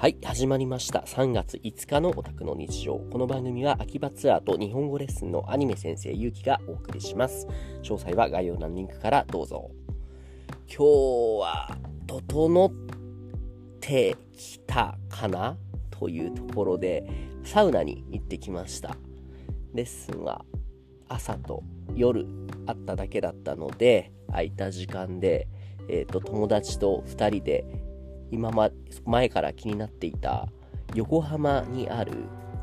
はい、始まりました。3月5日のオタクの日常。この番組は秋葉ツアーと日本語レッスンのアニメ先生ゆうきがお送りします。詳細は概要欄のリンクからどうぞ。今日は、整ってきたかな？というところで、サウナに行ってきました。レッスンは朝と夜あっただけだったので、空いた時間で、えっ、と、友達と2人で今ま前から気になっていた横浜にある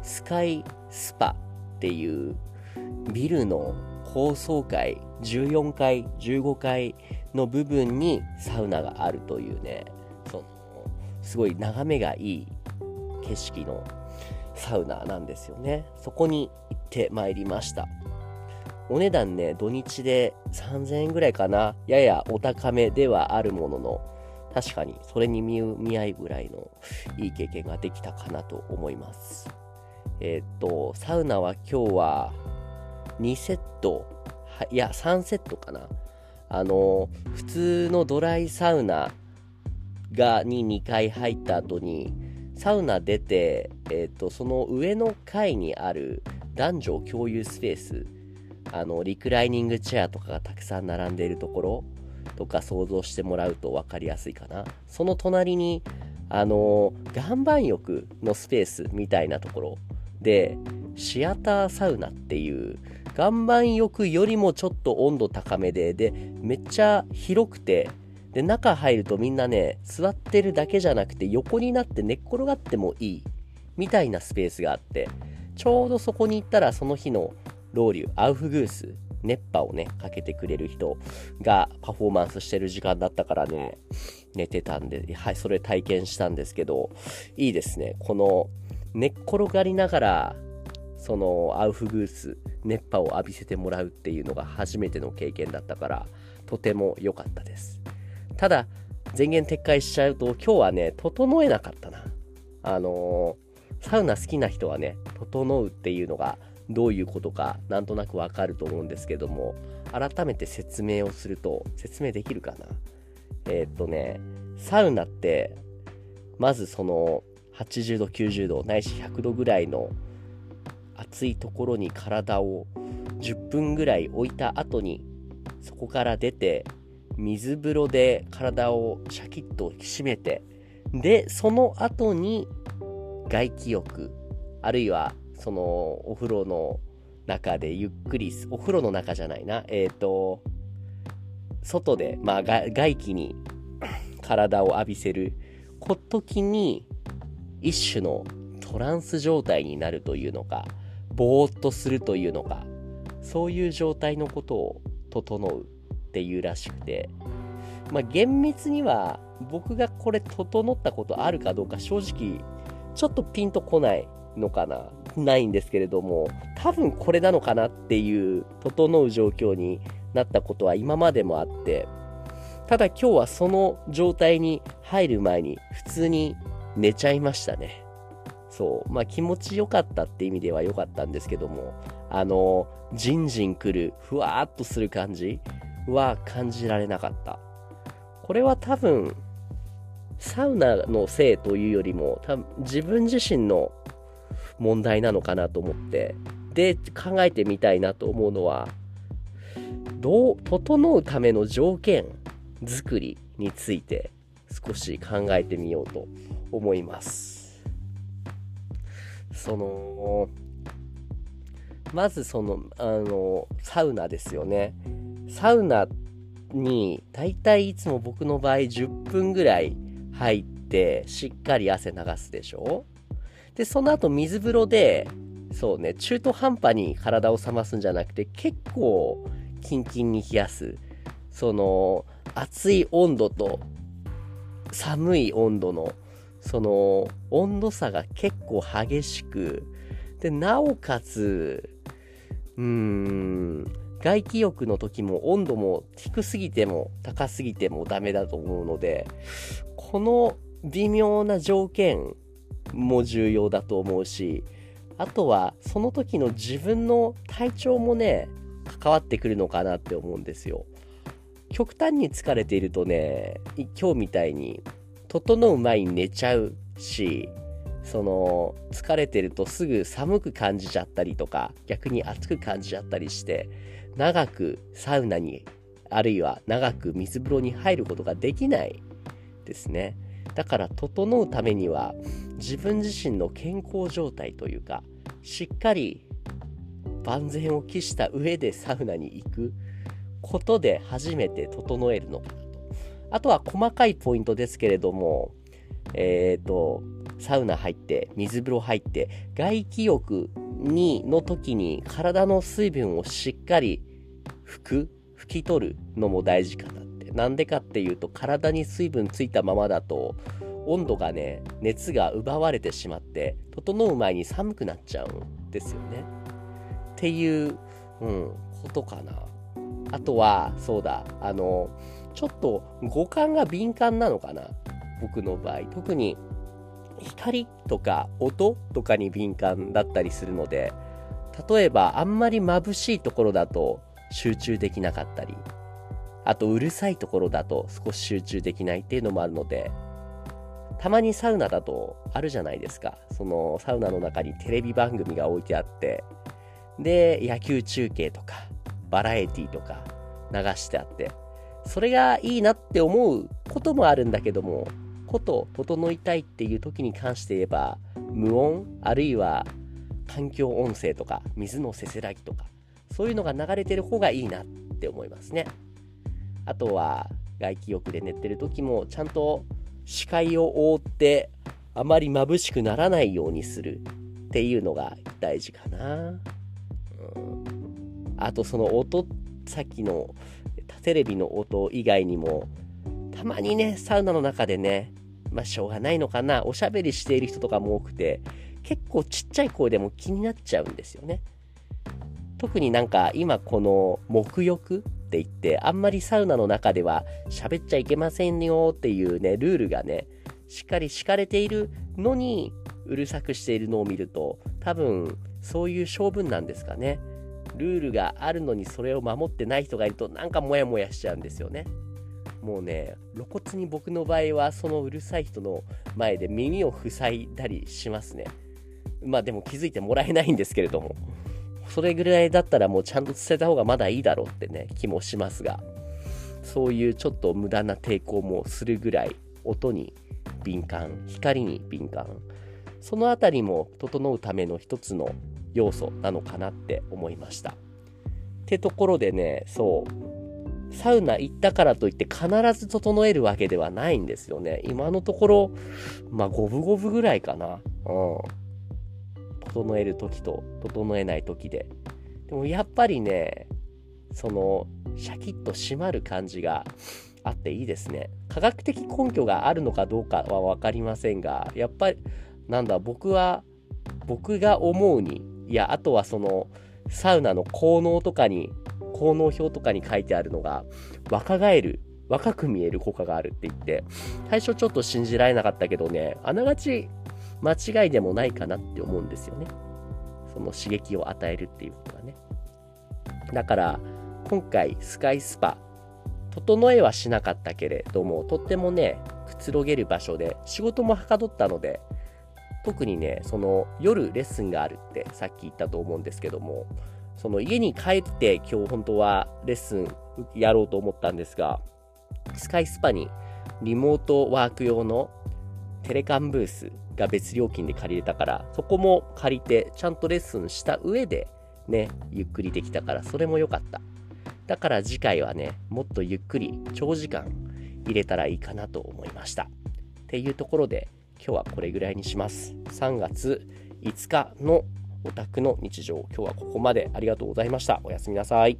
スカイスパっていうビルの高層階14階15階の部分にサウナがあるというねそのすごい眺めがいい景色のサウナなんですよね。そこに行ってまいりました。お値段ね土日で3000円ぐらいかな。ややお高めではあるものの確かにそれに見合いぐらいのいい経験ができたかなと思います。えっ、と、サウナは今日は2セット、いや3セットかな。あの、普通のドライサウナがに2回入った後に、サウナ出て、えっ、と、その上の階にある男女共有スペース、あの、リクライニングチェアとかがたくさん並んでいるところ、とか想像してもらうと分かりやすいかな。その隣に、あの、岩盤浴のスペースみたいなところで、シアターサウナっていう、岩盤浴よりもちょっと温度高めで、で、めっちゃ広くて、で、中入るとみんなね、座ってるだけじゃなくて横になって寝っ転がってもいい、みたいなスペースがあって、ちょうどそこに行ったらその日のロウリュ、アウフグース、熱波をね、かけてくれる人がパフォーマンスしてる時間だったからね、寝てたんで、はい、それ体験したんですけど、いいですね。この、寝っ転がりながら、その、アウフグース、熱波を浴びせてもらうっていうのが初めての経験だったから、とても良かったです。ただ、前言撤回しちゃうと、今日はね、整えなかったな。あのー、サウナ好きな人はね、整うっていうのがどういうことかなんとなくわかると思うんですけども改めて説明をすると説明できるかな？えー、っとねサウナってまずその80度90度ないし100度ぐらいの暑いところに体を10分ぐらい置いた後にそこから出て水風呂で体をシャキッと引き締めてでその後に外気浴あるいはそのお風呂の中でゆっくりお風呂の中じゃないな。えっ、ー、と外でまあ外気に体を浴びせる時に一種のトランス状態になるというのかぼーっとするというのかそういう状態のことを整うっていうらしくて。まあ厳密には僕がこれ整ったことあるかどうか正直ちょっとピンとこないのかな。ないんですけれども多分これなのかなっていう整う状況になったことは今までもあってただ今日はその状態に入る前に普通に寝ちゃいましたね。そう。まあ気持ちよかったって意味では良かったんですけどもあのじんじんくるふわーっとする感じは感じられなかった。これは多分サウナのせいというよりも多分自分自身の問題なのかなと思って。で考えてみたいなと思うのはどう整うための条件作りについて少し考えてみようと思います。そのまずそのあのサウナですよね。サウナにだいたいいつも僕の場合10分ぐらい入ってしっかり汗流すでしょ。で、その後水風呂で、そうね、中途半端に体を冷ますんじゃなくて、結構キンキンに冷やす。その、熱い温度と寒い温度の、その、温度差が結構激しく、で、なおかつ、うーん、外気浴の時も温度も低すぎても高すぎてもダメだと思うので、この微妙な条件も重要だと思うしあとはその時の自分の体調もね関わってくるのかなって思うんですよ。極端に疲れているとね今日みたいに整う前に寝ちゃうしその疲れてるとすぐ寒く感じちゃったりとか逆に暑く感じちゃったりして長くサウナにあるいは長く水風呂に入ることができないですね。だから整うためには自分自身の健康状態というかしっかり万全を期した上でサウナに行くことで初めて整えるのかなと。あとは細かいポイントですけれどもえっ、ー、とサウナ入って水風呂入って外気浴にの時に体の水分をしっかり拭く拭き取るのも大事かな。なんでかっていうと体に水分ついたままだと温度がね熱が奪われてしまって整う前に寒くなっちゃうんですよね。っていう、うん、ことかな。あとはそうだあのちょっと五感が敏感なのかな僕の場合。特に光とか音とかに敏感だったりするので例えばあんまり眩しいところだと集中できなかったりあとうるさいところだと少し集中できないっていうのもあるのでたまにサウナだとあるじゃないですか。そのサウナの中にテレビ番組が置いてあってで野球中継とかバラエティとか流してあってそれがいいなって思うこともあるんだけどもこと整いたいっていう時に関して言えば無音あるいは環境音声とか水のせせらぎとかそういうのが流れてる方がいいなって思いますね。あとは外気浴で寝てる時もちゃんと視界を覆ってあまり眩しくならないようにするっていうのが大事かな、うん、あとその音さっきのテレビの音以外にもたまにねサウナの中でねまあしょうがないのかな。おしゃべりしている人とかも多くて結構ちっちゃい声でも気になっちゃうんですよね。特になんか今この沐浴って言ってあんまりサウナの中では喋っちゃいけませんよっていうねルールがねしっかり敷かれているのにうるさくしているのを見ると多分そういう性分なんですかね。ルールがあるのにそれを守ってない人がいるとなんかモヤモヤしちゃうんですよね。もうね露骨に僕の場合はそのうるさい人の前で耳を塞いだりしますね。まあでも気づいてもらえないんですけれども。それぐらいだったらもうちゃんと伝えた方がまだいいだろうってね気もしますが。そういうちょっと無駄な抵抗もするぐらい音に敏感光に敏感。そのあたりも整うための一つの要素なのかなって思いました。ってところでねそう。サウナ行ったからといって必ず整えるわけではないんですよね。今のところまあ五分五分ぐらいかな。うん。整える時と整えない時で。でもやっぱりねそのシャキッと締まる感じがあっていいですね。科学的根拠があるのかどうかは分かりませんがやっぱりなんだ僕は僕が思うにいやあとはそのサウナの効能とかに効能表とかに書いてあるのが若返る若く見える効果があるって言って最初ちょっと信じられなかったけどねあながち間違いでもないかなって思うんですよね。その刺激を与えるっていうことはね。だから今回スカイスパ整えはしなかったけれどもとってもねくつろげる場所で仕事もはかどったので特にねその夜レッスンがあるってさっき言ったと思うんですけどもその家に帰って今日本当はレッスンやろうと思ったんですがスカイスパにリモートワーク用のテレカンブースが別料金で借りれたから、そこも借りて、ちゃんとレッスンした上で、ね、ゆっくりできたから、それも良かった。だから次回はね、もっとゆっくり、長時間入れたらいいかなと思いました。っていうところで、今日はこれぐらいにします。3月5日のオタクの日常、今日はここまでありがとうございました。おやすみなさい。